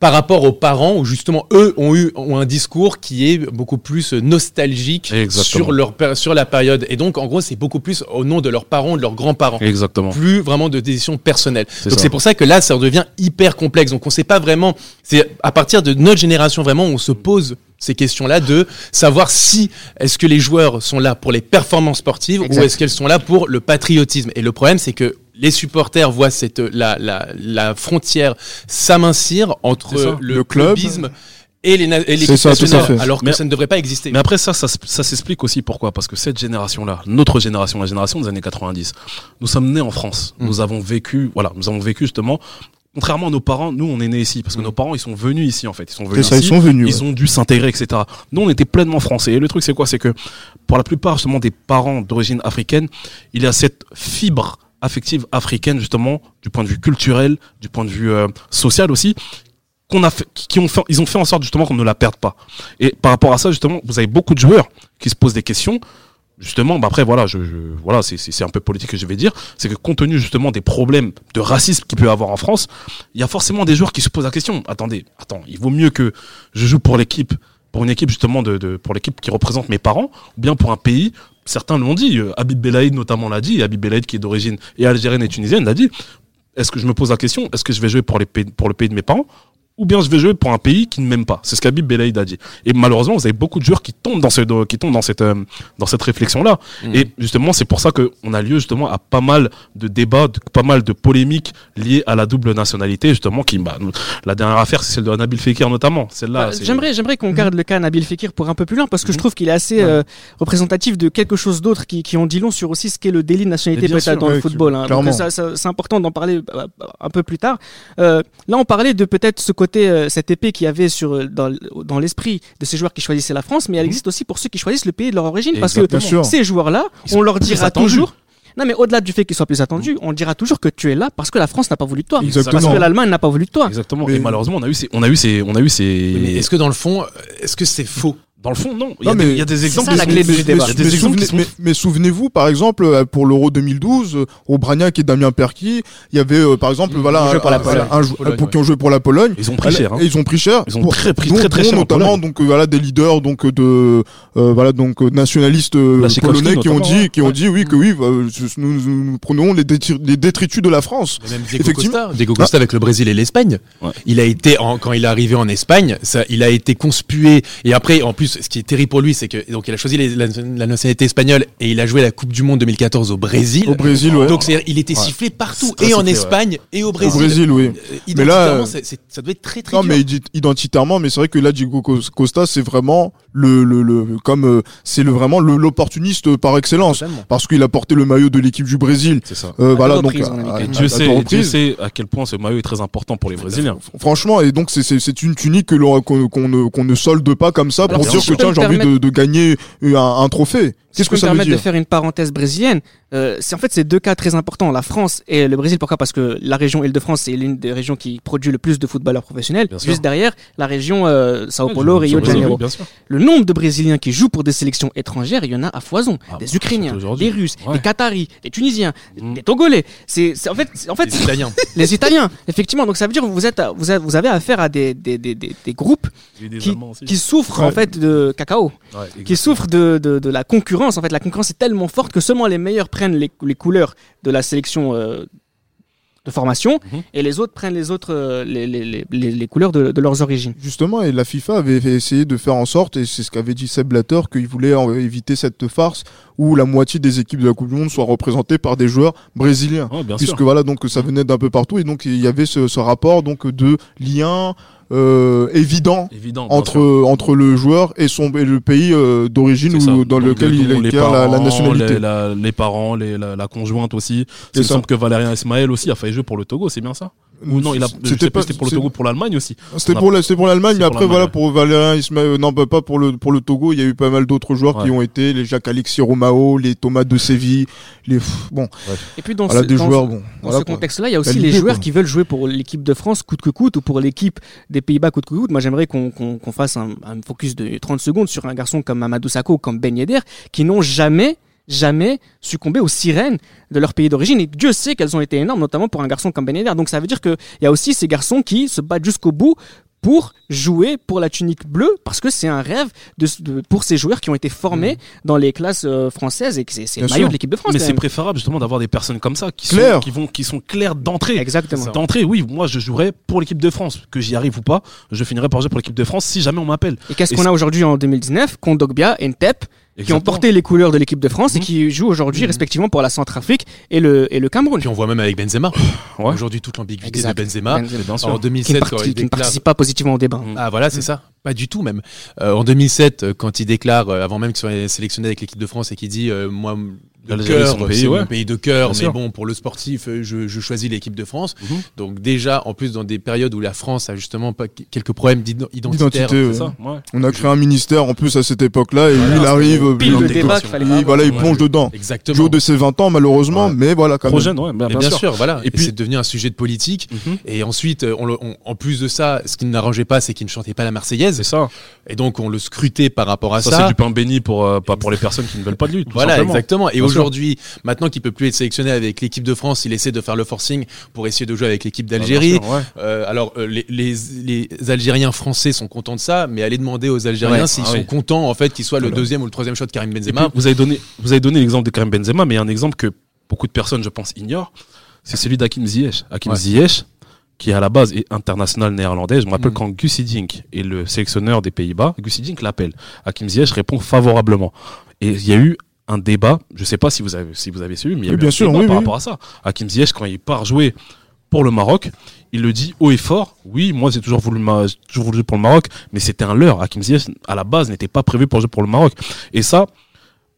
par rapport aux parents où justement eux ont eu ont un discours qui est beaucoup plus nostalgique Exactement. sur leur sur la période et donc en gros c'est beaucoup plus au nom de leurs parents de leurs grands-parents Exactement. plus vraiment de décision personnelle. C'est Donc c'est pour ça que là, ça devient hyper complexe. Donc on sait pas vraiment. C'est à partir de notre génération vraiment, on se pose ces questions-là de savoir si est-ce que les joueurs sont là pour les performances sportives Exact. ou est-ce qu'elles sont là pour le patriotisme. Et le problème, c'est que les supporters voient cette la la, la frontière s'amincir entre le, Le club. clubisme et les et C'est ça, tout à nationale, fait. alors que Mais- ça ne devrait pas exister. Mais après ça, ça s'explique aussi pourquoi. Parce que cette génération-là, notre génération, la génération des années 90, nous sommes nés en France. Mm. Nous avons vécu, voilà, nous avons vécu justement. Contrairement à nos parents, nous on est nés ici parce que Mm. nos parents ils sont venus ici en fait, ils sont venus ça, ils ici, sont venus. ils ont dû s'intégrer etc. Nous on était pleinement français et le truc c'est quoi, c'est que pour la plupart justement des parents d'origine africaine, il y a cette fibre affective africaine justement du point de vue culturel, du point de vue euh, social aussi qu'on a fait, qui ont fait, ils ont fait en sorte justement qu'on ne la perde pas. Et par rapport à ça, justement, vous avez beaucoup de joueurs qui se posent des questions. Justement, bah après voilà, je, voilà, c'est un peu politique que je vais dire, c'est que compte tenu justement des problèmes de racisme qu'il peut y avoir en France, il y a forcément des joueurs qui se posent la question. Attendez, attends, il vaut mieux que je joue pour l'équipe, pour une équipe justement de, pour l'équipe qui représente mes parents, ou bien pour un pays. Certains l'ont dit, euh, Habib Belaïd notamment l'a dit, Habib Belaïd qui est d'origine et algérienne et tunisienne l'a dit. Est-ce que je me pose la question, est-ce que je vais jouer pour les pays, pour le pays de mes parents? Ou bien je vais jouer pour un pays qui ne m'aime pas. C'est ce qu'Abib Belaïd a dit. Et malheureusement, vous avez beaucoup de joueurs qui tombent dans cette, qui tombent dans cette, euh, dans cette réflexion-là. Mhm. Et justement, c'est pour ça qu'on a lieu justement à pas mal de débats, de- pas mal de polémiques liées à la double nationalité, justement, qui, bah, la dernière affaire, c'est celle de Nabil Fekir notamment. Celle-là, Bah, J'aimerais, j'aimerais qu'on garde le cas Nabil Fekir pour un peu plus loin parce que je Mhm. trouve qu'il est assez euh, représentatif de quelque chose d'autre qui, qui en dit long sur aussi ce qu'est le délit de nationalité peut-être dans le football. hein. Donc clairement. ça, ça- c'est important d'en parler euh, un peu plus tard. Euh, là, on parlait de peut-être ce côté, euh, cette épée qu'il y avait sur euh, dans, dans l'esprit de ces joueurs qui choisissaient la France, mais elle Mhm. existe aussi pour ceux qui choisissent le pays de leur origine parce que ces joueurs-là, on leur dira toujours. Non, mais au-delà du fait qu'ils soient plus attendus, on dira toujours que tu es là parce que la France n'a pas voulu de toi. Exactement. Parce que l'Allemagne n'a pas voulu de toi. Exactement. Mais- Et malheureusement, on a eu ces, on a eu ces, on a eu ces. Mais est-ce que dans le fond, euh, est-ce que c'est faux Dans le fond, non. Il y a Non, des, mais il y a des c'est exemples. ça, la clé du mais, débat. Mais sont- mais- mais souvenez-vous, par exemple, euh, pour l'Euro 2012, euh, au Bragnac et Damien Perky, il y avait, euh, par exemple, Mmh, voilà, un- un- un qui ont joué pour la Pologne. Ils ont pris cher. hein. Ils ont pris cher. Ils ont Pour- très pris dont- très très cher. en notamment donc euh, voilà des leaders donc de euh, voilà donc euh, nationalistes euh, Lachikowski, polonais qui ont dit qui ont Ouais. dit oui que oui euh, ce- nous, nous- nous prenons les, détri- les détritus de la France. Mais Même Diego Effectivement. Costa, Diego Costa avec le Brésil et l'Espagne. Il a été quand il est arrivé en Espagne, ça, il a été conspué et après en plus ce qui est terrible pour lui c'est que donc il a choisi les- la, la nationalité espagnole et il a joué la Coupe du monde 2014 au Brésil. Au Brésil, ouais. Donc c'est il était Ouais. sifflé partout et en sifflé, ouais. Espagne et au Au Brésil. Brésil, oui. Euh, Mais là, identitairement, euh, c'est- c'est- ça doit être très très Non, dur. mais ident- identitairement, mais c'est vrai que là, Diego Cos- Costa, c'est vraiment le, le, le comme euh, c'est le vraiment l'opportuniste par excellence, Totalement. parce qu'il a porté le maillot de l'équipe du Brésil. C'est ça. Euh, voilà donc Dieu sait, à quel point ce maillot est très important pour les Brésiliens. Franchement, et donc c'est une tunique que qu'on ne qu'on ne solde pas comme ça pour si je que tiens me j'ai envie de, permettre- de gagner un, un trophée. Si Qu'est-ce je peux que me ça veut permettre dire? de faire une parenthèse brésilienne, euh, c'est en fait ces deux cas très importants, la France et le Brésil. Pourquoi? Parce que la région Île-de-France c'est l'une des régions qui produit le plus de footballeurs professionnels. Bien sûr. Juste derrière, la région euh, Sao Ouais, Paulo, Rio de Janeiro. oui. Le nombre de Brésiliens qui jouent pour des sélections étrangères, il y en a à foison. Ah, des bah, Ukrainiens, des Russes, Ouais. des Qataris, des Tunisiens, Mm. des Togolais. C'est en fait, en fait, Les Italiens. les Italiens, effectivement. Donc ça veut dire que vous êtes, vous avez, vous avez affaire à des, des, des, des, des groupes qui, souffrent Ouais. en fait de cacao, qui souffrent de, de, de la concurrence. En fait, la concurrence est tellement forte que seulement les meilleurs prennent les, les couleurs de la sélection euh, de formation Mhm. et les autres prennent les autres euh, les, les, les, couleurs de, de leurs origines. Justement, et la FIFA avait essayé de faire en sorte, et c'est ce qu'avait dit Seb Blatter, qu'il voulait éviter cette farce où la moitié des équipes de la Coupe du Monde soient représentées par des joueurs brésiliens. Bien puisque sûr. voilà donc ça venait d'un peu partout et donc il y avait ce, ce rapport donc de lien euh, évident entre entre le joueur et son et le pays euh, d'origine ou dans Donc, lequel il acquiert la, nationalité. Les, la- les parents, les- la, la conjointe aussi. C'est Il me semble que Valérien Ismaël aussi a failli jouer pour le Togo, c'est bien ça? Ou non, il a, C'était pas pour le c'est- Togo, pour l'Allemagne aussi. C'était pour la- c'était pour l'Allemagne, mais après voilà pour Valérien Ismaël, non pas pas pour le pour le Togo, il y a eu pas mal d'autres joueurs qui ont été les Jacques Alexis Romao, les Thomas de Séville, les bon Et puis dans voilà ce, des dans joueurs ce- bon Dans voilà ce quoi. contexte-là, il y a aussi les joueurs quoi. qui veulent jouer pour l'équipe de France coûte que coûte ou pour l'équipe des Pays-Bas coûte que coûte. Moi, j'aimerais qu'on qu'on qu'on fasse un, un focus de 30 secondes sur un garçon comme Mamadou Sakho ou comme Ben Yedder qui n'ont jamais jamais succombé aux sirènes de leur pays d'origine et Dieu sait qu'elles ont été énormes notamment pour un garçon comme Ben Yedder donc ça veut dire qu'il y a aussi ces garçons qui se battent jusqu'au bout pour jouer pour la tunique bleue parce que c'est un rêve de, de- pour ces joueurs qui ont été formés dans les classes euh, françaises et que c'est c'est le maillot sûr. de l'équipe de France Mais c'est préférable justement d'avoir des personnes comme ça qui sont, qui vont, qui sont claires d'entrée. exactement D'entrée, oui, moi je jouerai pour l'équipe de France. Que j'y arrive ou pas, je finirai par jouer pour l'équipe de France si jamais on m'appelle. Et qu'est-ce qu'on a aujourd'hui en 2019 Kondogbia et Qui ont porté les couleurs de l'équipe de France et Mhm. qui jouent aujourd'hui Mhm. respectivement pour la Centrafrique et le, et le Cameroun. Puis on voit même avec Benzema. Ouais. Aujourd'hui toute l'ambiguïté de Benzema. En Qui, ne 2007 parti- quand il qui ne participe pas positivement au débat. Mm. Ah voilà, c'est ça. Pas du tout même. Euh, en 2007, euh, quand il déclare, euh, avant même qu'il soit sélectionné avec l'équipe de France et qu'il dit, euh, moi, le L'Algérie, cœur, c'est ouais. mon pays de cœur, Bien mais sûr. bon, pour le sportif, euh, je, je choisis l'équipe de France. Mhm. Donc déjà, en plus, dans des périodes où la France a justement pas quelques problèmes d'ident- identitaires. Identité, ouais. Ouais. On a créé un ministère en plus à cette époque-là et lui il arrive Pile il- de des débat cautions. qu'il fallait il, avoir. voilà il Ouais. plonge dedans. Exactement. Jour de ses 20 ans malheureusement, Ouais. mais voilà quand Trop même. jeune, ouais, bah, Et bien, sûr. voilà. Et Et, puis- c'est devenu un sujet de politique. Mhm. Et ensuite, euh, on le- on- en plus de ça, ce qui ne n'arrangeait pas, c'est qu'il ne chantait pas la Marseillaise. C'est ça. Et donc, on le scrutait par rapport à Ça, ça. c'est du pain béni pour, euh, pas pour les personnes qui ne veulent pas de lui. tout Voilà, exactement. Et Bien. Aujourd'hui, maintenant qu'il peut plus être sélectionné avec l'équipe de France, il essaie de faire le forcing pour essayer de jouer avec l'équipe bien d'Algérie. ouais. Euh, alors, euh, les, les, les Algériens français sont contents de ça, mais allez demander aux Algériens s'ils ah sont contents en fait qu'il soit le deuxième ou le troisième shot de Karim Benzema. puis, vous avez donné, vous avez donné l'exemple de Karim Benzema, mais il y a un exemple que beaucoup de personnes, je pense, ignorent. C'est celui d'Hakim Ziyech. Hakim. Ziyech, qui à la base est international néerlandais. Je me rappelle Mm. quand Gus Hiddink est le sélectionneur des Pays-Bas, Gus Hiddink l'appelle. Hakim Ziyech répond favorablement. Et il y a eu un débat, je sais pas si vous avez, si vous avez suivi, mais il y a Oui, eu bien un sûr, débat oui, par oui. rapport à ça. Hakim Ziyech, quand il part jouer pour le Maroc, il le dit haut et fort. Oui, moi j'ai toujours voulu, toujours voulu jouer pour le Maroc, mais c'était un leurre. Hakim Ziyech, à la base, n'était pas prévu pour jouer pour le Maroc. Et ça,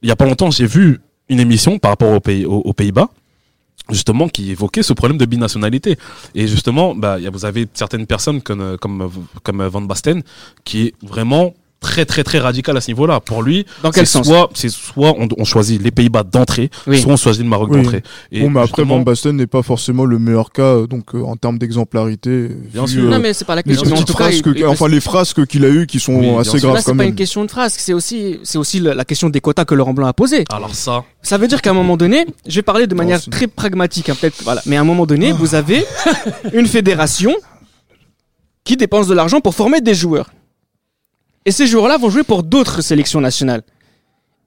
il y a pas longtemps, j'ai vu une émission par rapport aux pays, aux, aux Pays-Bas, justement, qui évoquait ce problème de binationalité. Et justement, bah, vous avez certaines personnes comme, comme, comme Van Basten, qui est vraiment très très très radical à ce niveau-là. Pour lui, Dans quel c'est sens soit, c'est soit on, on choisit les Pays-Bas d'entrée, Oui. soit on choisit le Maroc Oui. d'entrée. Et bon, mais après, Van Basten n'est pas forcément le meilleur cas, donc euh, en termes d'exemplarité. Bien vu, sûr. euh, Non, mais c'est pas la les question. tout cas, il- il- enfin les phrases que- qu'il a eues qui sont Oui, assez graves Là, c'est pas une question de phrase, c'est aussi, c'est aussi la, la question des quotas que Laurent Blanc a posé. alors ça, Ça veut dire qu'à un moment donné, je vais parler de manière très pragmatique, hein, peut-être, voilà. Mais à un moment donné, vous avez une fédération qui dépense de l'argent pour former des joueurs. Et ces joueurs-là vont jouer pour d'autres sélections nationales.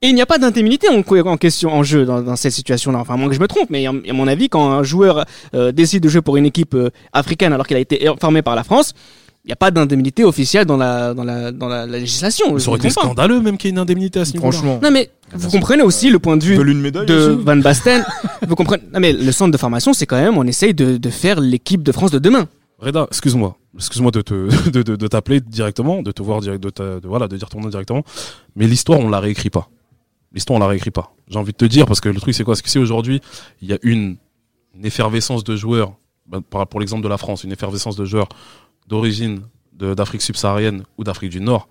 Et il n'y a pas d'indemnité en, en question, en jeu dans, dans cette situation-là. Enfin, moi que je me trompe, mais à mon avis, quand un joueur euh, décide de jouer pour une équipe euh, africaine alors qu'il a été formé par la France, il n'y a pas d'indemnité officielle dans la, dans la, dans la, la législation. ça aurait été scandaleux même qu'il y ait une indemnité à ce niveau-là. Franchement. Non mais vous comprenez aussi le point de vue médaille de aussi Van Basten. vous comprenez Non mais le centre de formation, c'est quand même, on essaye de, de faire l'équipe de France de demain. Reda, excuse-moi. Excuse-moi de te, de, de, de t'appeler directement, de te voir direct, de, de- voilà, de dire ton nom directement. Mais l'histoire, on la réécrit pas. L'histoire, on la réécrit pas. J'ai envie de te dire, parce que le truc, c'est quoi? C'est que si aujourd'hui, il y a une, effervescence de joueurs, ben, pour l'exemple de la France, une effervescence de joueurs d'origine d'Afrique subsaharienne ou d'Afrique du Nord,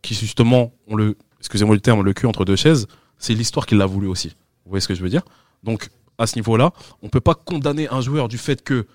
qui justement ont le, excusez-moi le terme, le cul entre deux chaises, c'est l'histoire qui l'a voulu aussi. Vous voyez ce que je veux dire? Donc, à ce niveau-là, on peut pas condamner un joueur du fait que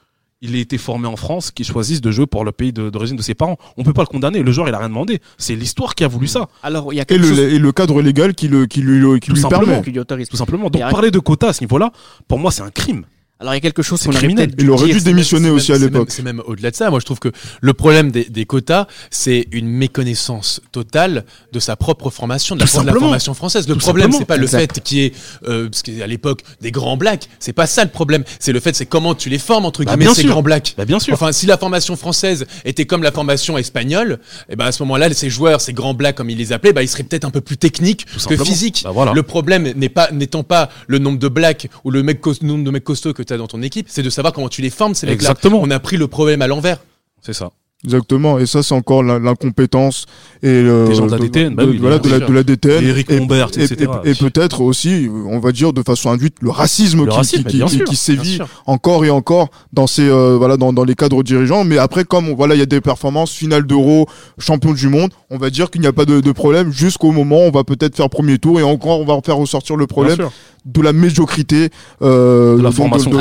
il a été formé en France, qu'il choisisse de jouer pour le pays de- d'origine de ses parents. On peut pas le condamner. Le joueur, il a rien demandé. C'est l'histoire qui a voulu ça, Alors il y a Et quelque le, chose et le cadre légal qui, le, qui lui, qui Tout lui simplement. permet. qui lui autorise. tout simplement. Donc, Et parler de quotas à ce niveau-là, pour moi, c'est un crime. Alors il y a quelque chose qu'on aurait criminel. peut-être Il aurait dû démissionner aussi à même- c'est même- l'époque. C'est même au-delà de ça. Moi, je trouve que le problème des, des quotas, c'est une méconnaissance totale de sa propre formation, de la, de formation française. Le Tout problème, c'est pas le fait qu'il y ait, euh, parce qu'à l'époque, des grands blacks. C'est pas ça le problème. C'est le fait, c'est comment tu les formes entre Bah, guillemets ces sûr. grands blacks. Bah, bien sûr. Enfin, si la formation française était comme la formation espagnole, et ben à ce moment-là, ces joueurs, ces grands blacks comme ils les appelaient, bah, ils seraient peut-être un peu plus techniques que simplement. physiques. Bah, voilà. Le problème n'est pas n'étant pas le nombre de blacks ou le mec nombre de mecs costauds que tu as dans ton équipe, c'est de savoir comment tu les formes ces mecs-là. Exactement. On a pris le problème à l'envers. C'est ça. Exactement, et ça c'est encore l'in- l'incompétence et le- Des gens de la DTN, bah oui, voilà, bien de la, sûr. de la DTN. Et Eric et, et- etc. et- et peut-être aussi, on va dire de façon induite, le racisme, Le qui, racisme, qui, bien qui- sûr, qui bien sévit encore et encore dans ces euh, voilà dans, dans les cadres dirigeants. Mais après, comme on- voilà, il y a des performances finales d'Euro, champion du monde, on va dire qu'il n'y a pas de, de problème jusqu'au moment où on va peut-être faire premier tour et encore on va faire ressortir le problème Bien sûr. De la médiocrité euh, De la formation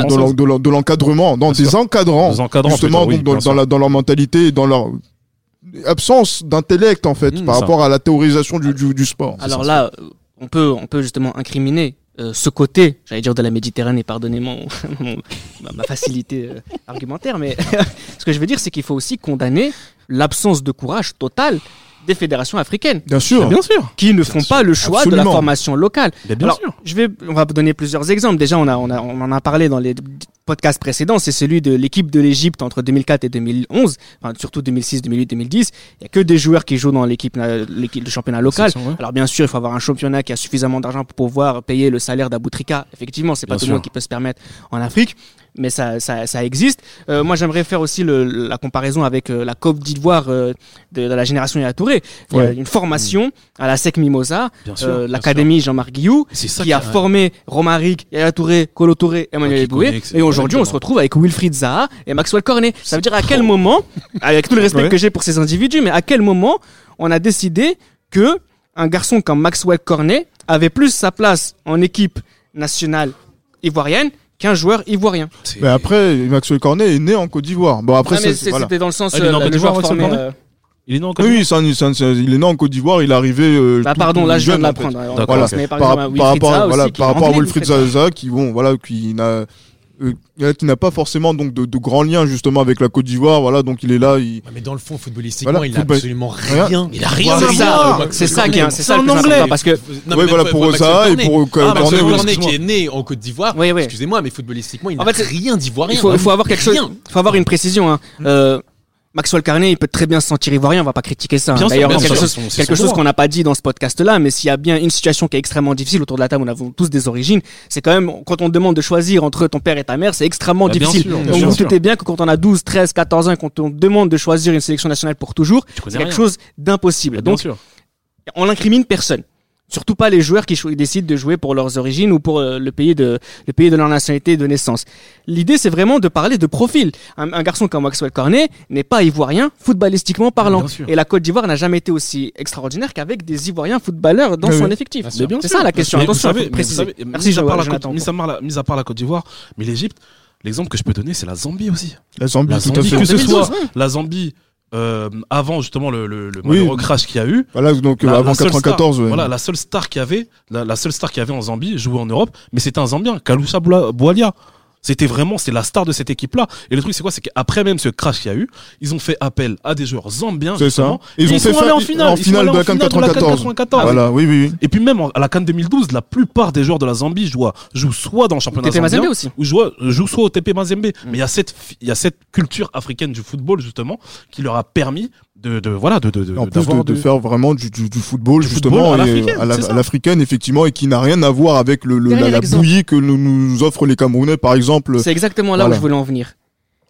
l'encadrement, dans des encadrants, justement dans, leur mentalité et dans leur absence d'intellect en fait Mmh, par ça. rapport à la théorisation du, du, du sport. Alors là, on peut, on peut justement incriminer euh, ce côté, j'allais dire de la Méditerranée, pardonnez mon, mon- ma, ma facilité euh, argumentaire, mais ce que je veux dire, c'est qu'il faut aussi condamner l'absence de courage total des fédérations africaines, Bien sûr. Bien sûr. qui ne font pas le choix de la formation locale. Bien Alors, sûr. je vais, on va donner plusieurs exemples. Déjà, on a, on a, on en a parlé dans les podcasts précédents. C'est celui de l'équipe de l'Égypte entre 2004 et 2011, enfin, surtout 2006, 2008, 2010. Il y a que des joueurs qui jouent dans l'équipe, euh, l'équipe de championnat local. Alors bien sûr, il faut avoir un championnat qui a suffisamment d'argent pour pouvoir payer le salaire d'Aboutrika. Effectivement, c'est pas Bien tout le monde qui peut se permettre en Afrique, mais ça, ça, ça existe. Euh, moi, j'aimerais faire aussi le, la comparaison avec euh, la Côte d'Ivoire euh, de, de la génération Yaya Touré. Il y a Ouais. une formation à la SEC Mimosa, euh, l'académie Jean-Marc Guillou, qui a formé Romaric, Yaya Touré, Colo Touré, Emmanuel qui Eboué. Et aujourd'hui, on se retrouve avec Wilfried Zaha et Maxwell Cornet. Ça veut dire à quel moment, avec tout le respect Ouais. que j'ai pour ces individus, mais à quel moment on a décidé que un garçon comme Maxwell Cornet avait plus sa place en équipe nationale ivoirienne qu'un joueur ivoirien? Mais après, Maxwell Cornet est né en Côte d'Ivoire. Bon après, Ah, voilà. c'était dans le sens Ah, il est euh, né en Côte le d'Ivoire, joueur formé. Euh, Il est né en Côte d'Ivoire oui, un- un- il est né en Côte d'Ivoire. Il est arrivé. euh, Bah pardon, là je viens de l'apprendre. Voilà, par rapport, à, voilà, par rapport Wilfried. Zaha qui bon voilà qui n'a euh, qui n'a pas forcément donc de, de grands liens justement avec la Côte d'Ivoire. Voilà, donc il est là. Il... Ouais, Mais dans le fond, footballistiquement, Voilà, il n'a absolument Rien. rien. Il a rien c'est voir. ça, C'est ça qui est, c'est ça le plus en anglais. important parce que Non, ouais, voilà pour ça et pour Ah, Cornet, Maxwell oui. Cornet qui est né en Côte d'Ivoire. Oui, oui. Excusez-moi, mais footballistiquement, il En n'a rien d'ivoirien. il faut, avoir quelque chose, il faut avoir une précision. Maxwell Carnet, il peut très bien se sentir ivoirien, on va pas critiquer ça. hein. D'ailleurs, quelque chose, quelque chose qu'on n'a pas dit dans ce podcast-là, mais s'il y a bien une situation qui est extrêmement difficile autour de la table, on avons tous des origines, c'est quand même, quand on demande de choisir entre ton père et ta mère, c'est extrêmement Bah, difficile. sûr, Donc vous doutez bien que quand on a 12, 13, 14 ans, quand on demande de choisir une sélection nationale pour toujours, c'est quelque chose d'impossible. Bien Donc, on n'incrimine personne. Surtout pas les joueurs qui décident de jouer pour leurs origines ou pour euh, le pays de le pays de leur nationalité de naissance. L'idée c'est vraiment de parler de profil. Un, un garçon comme Maxwell Cornet n'est pas ivoirien footballistiquement parlant. Et la Côte d'Ivoire n'a jamais été aussi extraordinaire qu'avec des ivoiriens footballeurs dans Oui, son oui. effectif. C'est ça la question. Mais vous Attention, savez- faut mais vous préciser. savez, Merci mis à part la Jonathan. Côte- mis à part la- mis à part la Côte d'Ivoire, mais l'Égypte, l'exemple que je peux donner, c'est la Zambie aussi. La Zambie, La tout à fait. que ce 2012, soit la Zambie euh, avant justement le, le, le Oui. crash qu'il y a eu. Voilà, donc La- avant la seule 94, star, ouais. Voilà, la seule star qu'il y avait, la, la seule star qu'il y avait en Zambie jouait en Europe, mais c'était un Zambien, Kalusha Boualia. C'était vraiment, c'est la star de cette équipe-là. Et le truc, c'est quoi? C'est qu'après même ce crash qu'il y a eu, ils ont fait appel à des joueurs zambiens. C'est ça. justement, Ils et ont fait sont allés fa- en finale, en Ils sont finale allés de la en CAN finale de la CAN 94. 94. Voilà, oui, oui, oui. Et puis même en- à la CAN 2012, la plupart des joueurs de la Zambie jouent, jouent soit dans le championnat TP Mazembe zambien, aussi. ou jouent, jouent soit au TP Mazembe. Mais il y a cette, il y a cette culture africaine du football justement qui leur a permis de, de voilà, de, de, de En plus de, de faire vraiment du, du, du football Du justement football à et, l'africaine, effectivement et qui n'a rien à voir avec le, le- la, bouillie que nous, nous offrent les Camerounais par exemple. C'est exactement là Voilà. où je voulais en venir.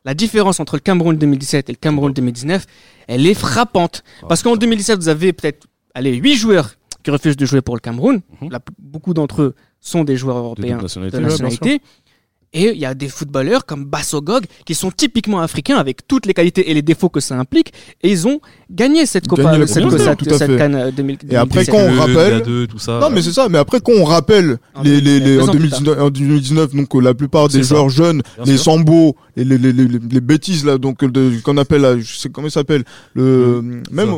La différence entre le Cameroun 2017 et le Cameroun 2019, elle est frappante. Parce qu'en 2017, vous avez peut-être, allez, 8 joueurs qui refusent de jouer pour le Cameroun. Mhm. La- beaucoup d'entre eux sont des joueurs européens de nationalité. Et il y a des footballeurs comme Bassogog qui sont typiquement africains avec toutes les qualités et les défauts que ça implique. Et ils ont gagné cette Copa, cette, Coupe du cette, cette. Cannes, euh, 2000 Et après, 2017. quand on Le rappelle- DA2, tout ça. Non mais c'est ça, mais après quand on rappelle En les, les, les, 2019, en, deux ans plus 2019, en 2019 donc euh, la plupart des ça. joueurs jeunes, Bien les sûr. Sambo, les, les, les, les, les bêtises là donc de qu'on appelle là, je sais comment il s'appelle le même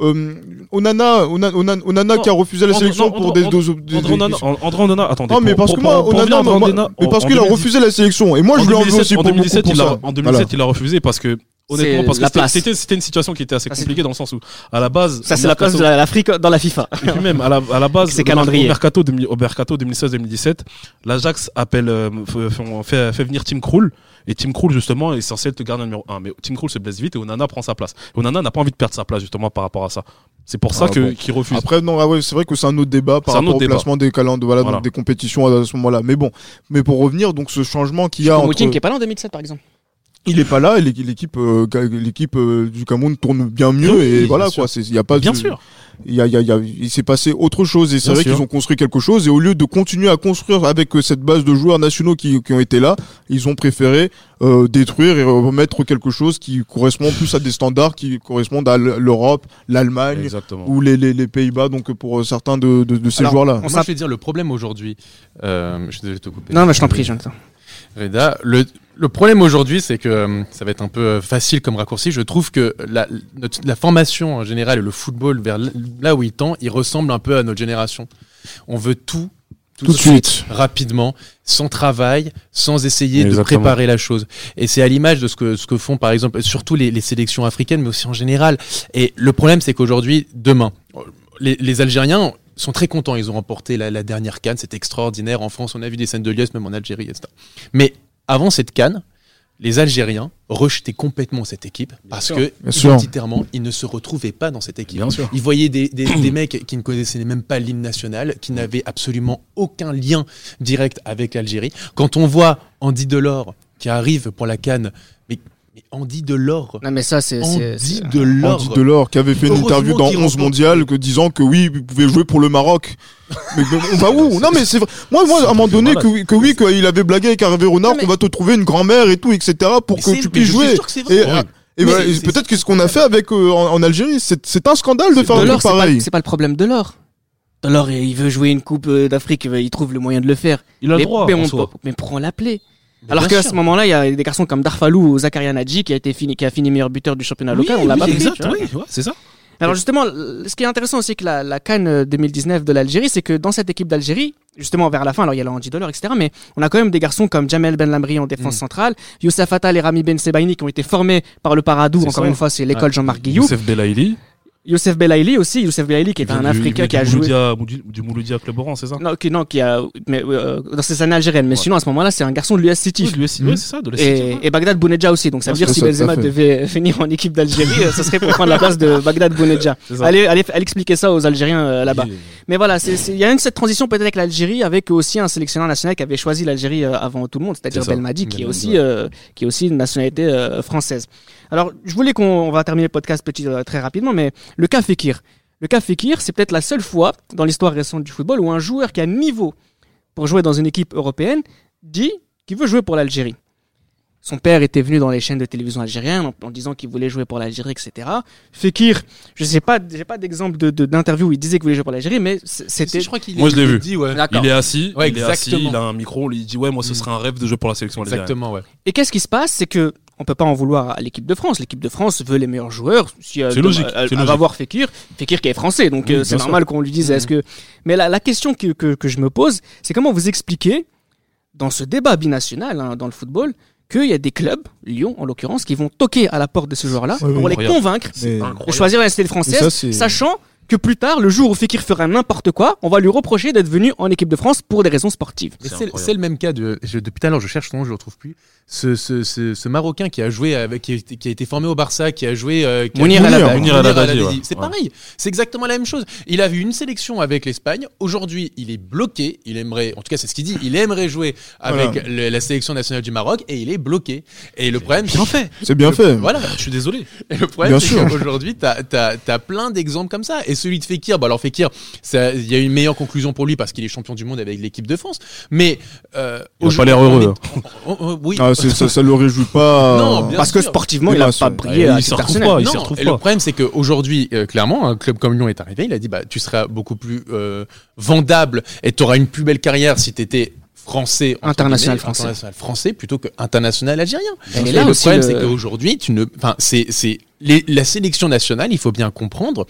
euh, Onana Onana, Onana, Onana Non, qui a refusé la sélection pour des, des, des- André Onana, attendez. Non mais parce que moi Onana, mais parce qu'il a 2010, refusé la sélection et moi je en lui en veux 2017, aussi en pour, 2017, pour il a, ça. en 2017, il a refusé parce que honnêtement parce que c'était- c'était une situation qui était assez c'est- compliquée dans le sens où à la base Ça, au c'est la place de l'Afrique dans la FIFA. et puis même à la, à la base C'est au mer- calendrier. au mercato, 2000 au mercato 2016-2017 l'Ajax appelle euh, fait, fait, fait venir Tim Krul et Tim Krul justement est censé être le gardien numéro 1 mais Tim Krul se blesse vite et Onana prend sa place et Onana n'a pas envie de perdre sa place justement par rapport à ça c'est pour ça Ah, que bon. qu'il refuse Après, non, ah ouais, c'est vrai que c'est un autre débat par rapport au débat. placement des calendriers, voilà, des compétitions à ce moment-là. Mais bon, mais pour revenir, donc ce changement qu'il y a entre, Moutin qui est pas là en 2007 par exemple. Il est pas là et l'équ- l'équipe, euh, l'équipe euh, du Cameroun tourne bien mieux Oui, et bien voilà sûr. quoi. C'est, il y a pas, bien de- sûr il y a, il y a, il y a- il s'est passé autre chose et c'est vrai qu'ils ont construit quelque chose et au lieu de continuer à construire avec euh, cette base de joueurs nationaux qui, qui ont été là, ils ont préféré euh, détruire et remettre quelque chose qui correspond plus à des standards qui correspondent à l'Europe, l'Allemagne exactement ou les, les, les Pays-Bas. Donc pour euh, certains de, de, de ces Alors, joueurs-là. On Moi, je vais dire le problème aujourd'hui. Euh, je de te couper. Non, mais je t'en prie, Jonathan. Reda, le, le problème aujourd'hui, c'est que euh, ça va être un peu euh, facile comme raccourci. Je trouve que la, notre- la formation en général et le football vers là où il tend, il ressemble un peu à notre génération. On veut tout, Tout de suite. rapidement, sans travail, sans essayer de préparer la chose. Et c'est à l'image de ce que, ce que font par exemple surtout les, les sélections africaines, mais aussi en général. Et le problème, c'est qu'aujourd'hui, demain, les, les Algériens sont très contents. Ils ont remporté la, la dernière canne, c'est extraordinaire. En France, on a vu des scènes de liesse, même en Algérie, etc. Mais avant cette canne, les Algériens rejetaient complètement cette équipe parce sûr. que identitairement, ils ne se retrouvaient pas dans cette équipe. bien sûr Ils voyaient des, des, des mecs qui ne connaissaient même pas l'hymne national, qui n'avaient absolument aucun lien direct avec l'Algérie. Quand on voit Andy Delors qui arrive pour la Cannes, mais, mais Andy Delors, Non, mais ça, c'est. Andy Delors, Andy Delors qui avait fait une interview dans qu'il 11 remporte. mondial que disant que oui, vous pouvez jouer pour le Maroc. mais, on va où? Non mais c'est vrai. Moi, moi, à un moment donné que, oui- que oui, qu'il avait blagué avec Hervé Renard, qu'on va te trouver une grand-mère et tout, etc. pour Mais que c'est- tu mais puisses je suis jouer. sûr que c'est vrai. Et, peut-être que ce qu'on a fait avec euh, en, en Algérie, c'est c'est un scandale de faire un truc pareil. c'est pas le problème de l'or. Delors, il veut jouer une coupe euh, d'Afrique, il trouve le moyen de le faire. il a le droit mais, en on- mais pour l'appeler. Mais Alors qu'à ce moment-là, il y a des garçons comme Darfalou ou Zakaria Nadji qui a été fini, qui a fini meilleur buteur du championnat local, on l'a oui, pas pris. oui, ouais, c'est ça Alors justement, ce qui est intéressant aussi que la, la Cannes 2019 de l'Algérie, c'est que dans cette équipe d'Algérie, justement vers la fin, alors il y a le Andy Dollar, etc., mais on a quand même des garçons comme Jamel Ben Lamri en défense Mm. centrale, Youssef Attal et Rami Ben Sebaini qui ont été formés par le Paradou, encore ça. une fois c'est l'école Jean-Marc Guillou, Youssef Belaïli. Youssef Belaïli aussi, Youssef Belaïli qui est un Africain du qui a joué... Mouloudia- Du Mouloudia Club Oran, c'est ça? Non, qui, non, qui a, mais, euh, dans ses années algériennes. Mais Ouais. sinon, à ce moment-là, c'est un garçon de l'US City. Oui, l'US, ouais, c'est ça, de Et, City. et Bagdad Bounedja aussi. Donc ça veut dire si ça, Benzema devait finir en équipe d'Algérie, euh, ce serait pour prendre la place de Bagdad Bounedja. Allez, allez, allez expliquer ça aux Algériens euh, là-bas. Oui. Mais voilà, il y a une cette transition peut-être avec l'Algérie, avec aussi un sélectionneur national qui avait choisi l'Algérie euh, avant tout le monde, c'est-à-dire. Belmadi, qui est aussi, ouais. euh, qui est aussi une nationalité euh, française. Alors, je voulais qu'on on va terminer le podcast petit euh, très rapidement, mais le cas Fekir. Le cas Fekir, c'est peut-être la seule fois dans l'histoire récente du football où un joueur qui a niveau pour jouer dans une équipe européenne dit qu'il veut jouer pour l'Algérie. Son père était venu dans les chaînes de télévision algériennes en, en disant qu'il voulait jouer pour l'Algérie, etc. Fekir, je sais pas, j'ai pas d'exemple de, de- d'interview où il disait qu'il voulait jouer pour l'Algérie, mais c'était. Je crois qu'il Moi, je l'ai vu. dit, ouais. D'accord. Il est assis, Ouais, il est assis, exactement. il a un micro, il dit ouais moi ce Mm. serait un rêve de jouer pour la sélection algérienne. Exactement, ouais. Et qu'est-ce qui se passe? C'est que on peut pas en vouloir à l'équipe de France. L'équipe de France veut les meilleurs joueurs. Si elle, C'est logique, Elle, elle va voir Fekir, Fekir qui est français, donc Oui, euh, c'est sûr. normal qu'on lui dise est-ce que. Mais la, la question que, que, que je me pose, c'est comment vous expliquez dans ce débat binational hein, dans le football qu'il y a des clubs, Lyon en l'occurrence, qui vont toquer à la porte de Oui, oui. pour les Incroyable. convaincre de choisir la nationalité française, ça, sachant que plus tard, le jour où Fekir fera n'importe quoi, on va lui reprocher d'être venu en équipe de France pour des raisons sportives. C'est le même cas de. je- depuis tout à l'heure, je cherche son nom, je le retrouve plus. Ce, ce, ce, ce Marocain qui a joué avec, qui a, été- qui a été formé au Barça, qui a joué. euh, qui a- Mounir. C'est pareil. C'est exactement la même chose. Il a vu une sélection avec l'Espagne. Aujourd'hui, il est bloqué. Il aimerait, en tout cas, c'est ce qu'il dit. Il aimerait jouer avec Voilà. le- la sélection nationale du Maroc et il est bloqué. Et le problème, Bien fait. C'est bien le- fait. Voilà. Je suis désolé. Et le problème, Bien c'est sûr. qu'aujourd'hui, t'as as, plein d'exemples comme ça. Et celui de Fekir, bah alors Fekir, il y a une meilleure conclusion pour lui parce qu'il est champion du monde avec l'équipe de France. Mais euh, Il a aujourd'hui, pas l'air heureux. hein. est- on- on- oui. Ah, c'est- ça, ça le réjouit pas. Non, euh, bien Parce que sportivement, il n'a pas brillé il se retrouve pas, il non, et pas. le problème, c'est qu'aujourd'hui, euh, clairement, un club comme Lyon est arrivé. Il a dit bah, tu seras beaucoup plus euh, vendable et tu auras une plus belle carrière si tu étais français, International guillemets, français. international français plutôt que international algérien. Et là le problème, le- c'est qu'aujourd'hui, tu ne, enfin, c'est, c'est les- la sélection nationale. Il faut bien comprendre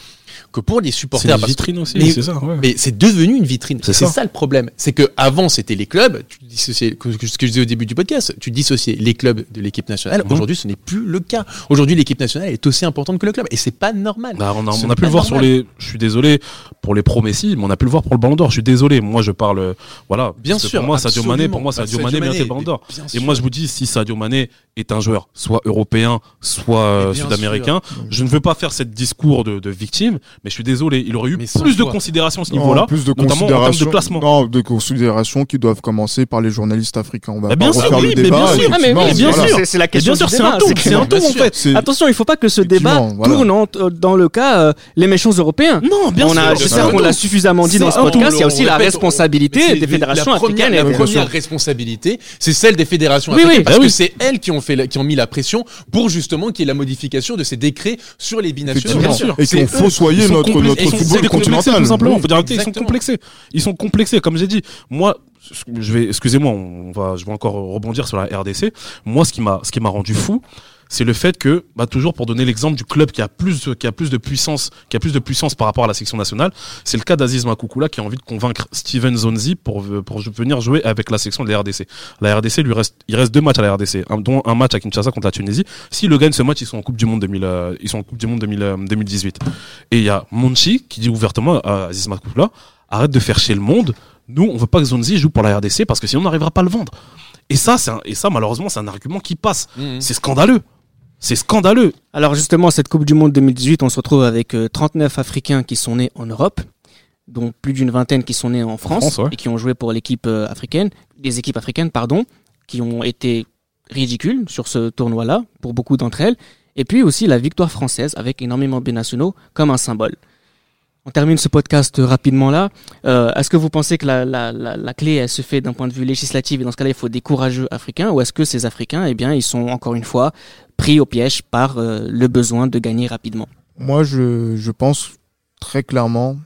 que pour les C'est supporters, une parce- vitrine aussi, Mais- c'est ça. ouais. mais c'est devenu une vitrine. C'est C'est ça. ça. le problème. C'est que avant c'était les clubs. Tu dissociais, ce que je disais au début du podcast, tu dissociais les clubs de l'équipe nationale. Mhm. Aujourd'hui, ce n'est plus le cas. Aujourd'hui, l'équipe nationale est aussi importante que le club, et c'est pas normal. Bah, on a, on pu le voir sur les. Je suis désolé pour les pro Messi, mais on a pu le voir pour le Ballon d'Or. Je suis désolé. Moi, je parle. euh, Voilà. Bien sûr. Pour moi, Sadio Mané, pour moi, absolument. Sadio Mané mérite le Ballon d'Or. Et moi, je vous dis, si Sadio Mané est un joueur soit européen, soit euh, sud-américain, je ne veux pas faire cette discours de, de victime, mais je suis désolé, il aurait eu Mais plus de considération à ce niveau-là, plus de notamment en termes de classement. Non, de considération qui doivent commencer par les journalistes africains. On va Bah, pas bien sûr, refaire oui, le mais débat. bien sûr. Ah, mais oui, bien voilà. sûr, c'est- la question bien sûr, c'est un tout, c'est un tout, en fait. Attention, il faut pas que ce débat tourne euh, dans le cas euh, les méchants européens. Non, bien on a, sûr. j'espère qu'on l'a suffisamment dit dans ce podcast. Il y a aussi la responsabilité des fédérations africaines. La première responsabilité, c'est celle des fédérations Oui, africaines, oui, parce bah que oui. c'est elles qui ont fait, qui ont mis la pression pour justement qu'il y ait la modification de ces décrets sur les binationaux. Effectivement. Bien sûr. Et C'est sont notre, notre ils sont- football continental. Tout simplement, Oui. faut dire ils sont complexés. Ils sont complexés, comme j'ai dit. Moi, je vais, excusez-moi, on va, je vais encore rebondir sur la RDC. Moi, ce qui m'a, ce qui m'a rendu fou, c'est le fait que, bah, toujours pour donner l'exemple du club qui a plus, qui a plus de puissance, qui a plus de puissance par rapport à la section nationale, c'est le cas d'Aziz Makoukoula qui a envie de convaincre Steven Zonzi pour, pour venir jouer avec la section de la RDC. La RDC lui reste, il reste deux matchs à la RDC, un, dont un match à Kinshasa contre la Tunisie. S'il le gagne ce match, ils sont en Coupe du Monde 2000, euh, ils sont en Coupe du Monde 2000, euh, 2018. Et il y a Monchi qui dit ouvertement à Aziz Makoukoula, arrête de faire chier le monde. Nous, on veut pas que Zonzi joue pour la RDC parce que sinon on n'arrivera pas à le vendre. Et ça, c'est un- et ça, malheureusement, c'est un argument qui passe. Mhm. C'est scandaleux. C'est scandaleux. Alors justement, cette Coupe du Monde 2018, on se retrouve avec euh, 39 Africains qui sont nés en Europe, dont plus d'une vingtaine qui sont nés en France, France, ouais. et qui ont joué pour l'équipe euh, africaine, les équipes africaines, pardon, qui ont été ridicules sur ce tournoi-là, pour beaucoup d'entre elles, et puis aussi la victoire française avec énormément de binationaux comme un symbole. On termine ce podcast rapidement là. Euh, est-ce que vous pensez que la, la, la, la clé elle se fait d'un point de vue législatif et dans ce cas-là il faut des courageux africains ou est-ce que ces africains eh bien ils sont encore une fois pris au piège par euh, le besoin de gagner rapidement? Moi, je, je pense très clairement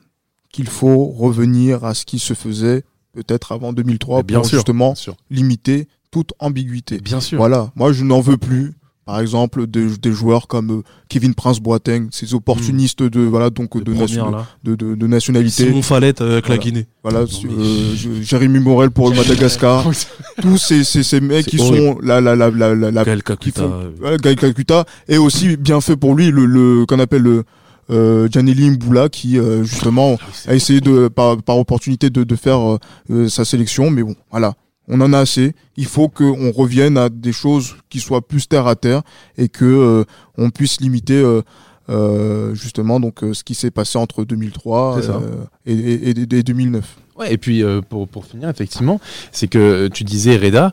qu'il faut revenir à ce qui se faisait peut-être avant 2003 Mais bien pour sûr. justement Bien sûr. limiter toute ambiguïté. Bien sûr. Voilà, moi je n'en veux plus par exemple des, des joueurs comme euh, Kevin Prince Boateng, ces opportunistes de voilà donc de, nation- de, de, de nationalité. Simon Fallette avec la Voilà. Guinée. Voilà, Non, mais- euh, Jérémy Morel pour le Madagascar. Tous ces, ces, ces mecs qui sont la la la la la, Gaël Kakuta. font Ouais, Gaël Calcutta et aussi bien fait pour lui le, le qu'on appelle le euh, Gianelli Mboula qui euh, justement a essayé de par, par opportunité de, de faire euh, euh, sa sélection mais bon voilà on en a assez il faut qu'on revienne à des choses qui soient plus terre à terre et que euh, on puisse limiter euh, euh, justement donc ce qui s'est passé entre 2003 C'est ça. euh, et, et, et- et 2009 Ouais, et puis pour, pour finir, effectivement, c'est que tu disais, Reda,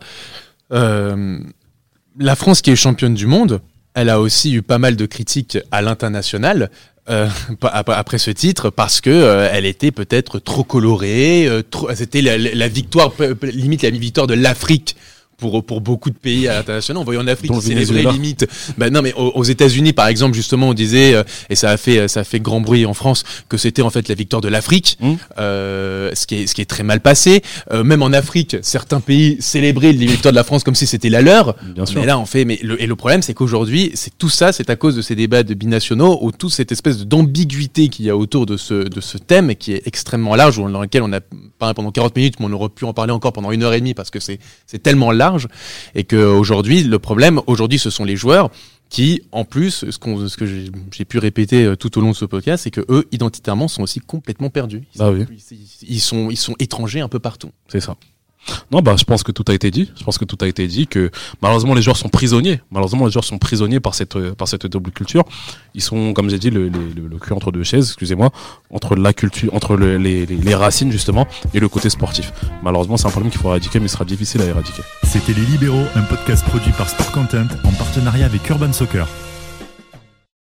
la France qui est championne du monde, elle a aussi eu pas mal de critiques à l'international. Euh, après ce titre parce que euh, elle était peut-être trop colorée euh, c'était la, la- victoire limite la victoire de l'Afrique pour pour beaucoup de pays à l'international on voyait en Afrique Dont le qui célébrait Venezuela. limite bah non mais aux, aux États-Unis par exemple justement on disait euh, et ça a fait ça a fait grand bruit en France que c'était en fait la victoire de l'Afrique Mmh. euh, ce qui est ce qui est très mal passé Euh, même en Afrique certains pays célébraient les victoires de la France comme si c'était la leur Bien sûr. mais là, on fait. Mais le, et le problème, c'est qu'aujourd'hui, c'est tout ça, c'est à cause de ces débats de binationaux, ou toute cette espèce d'ambiguïté qu'il y a autour de ce de ce thème qui est extrêmement large, dans lequel on a parlé pendant 40 minutes, mais on aurait pu en parler encore pendant une heure et demie parce que c'est c'est tellement large et que aujourd'hui, le problème, aujourd'hui, ce sont les joueurs qui, en plus, ce, qu'on- ce que j'ai pu répéter euh, tout au long de ce podcast, c'est que eux, identitairement, sont aussi complètement perdus. Ils, Ah oui. ils sont, ils sont étrangers un peu partout. C'est ça. Non, bah, je pense que tout a été dit. Je pense que tout a été dit que malheureusement les joueurs sont prisonniers. Malheureusement les joueurs sont prisonniers par cette euh, double culture. Ils sont, comme j'ai dit, le, cul entre deux chaises. Excusez-moi, entre la culture, entre le- les, les, les racines justement et le côté sportif. Malheureusement, c'est un problème qu'il faut éradiquer, mais il sera difficile à éradiquer. C'était Les Libéraux, un podcast produit par Sport Content en partenariat avec Urban Soccer.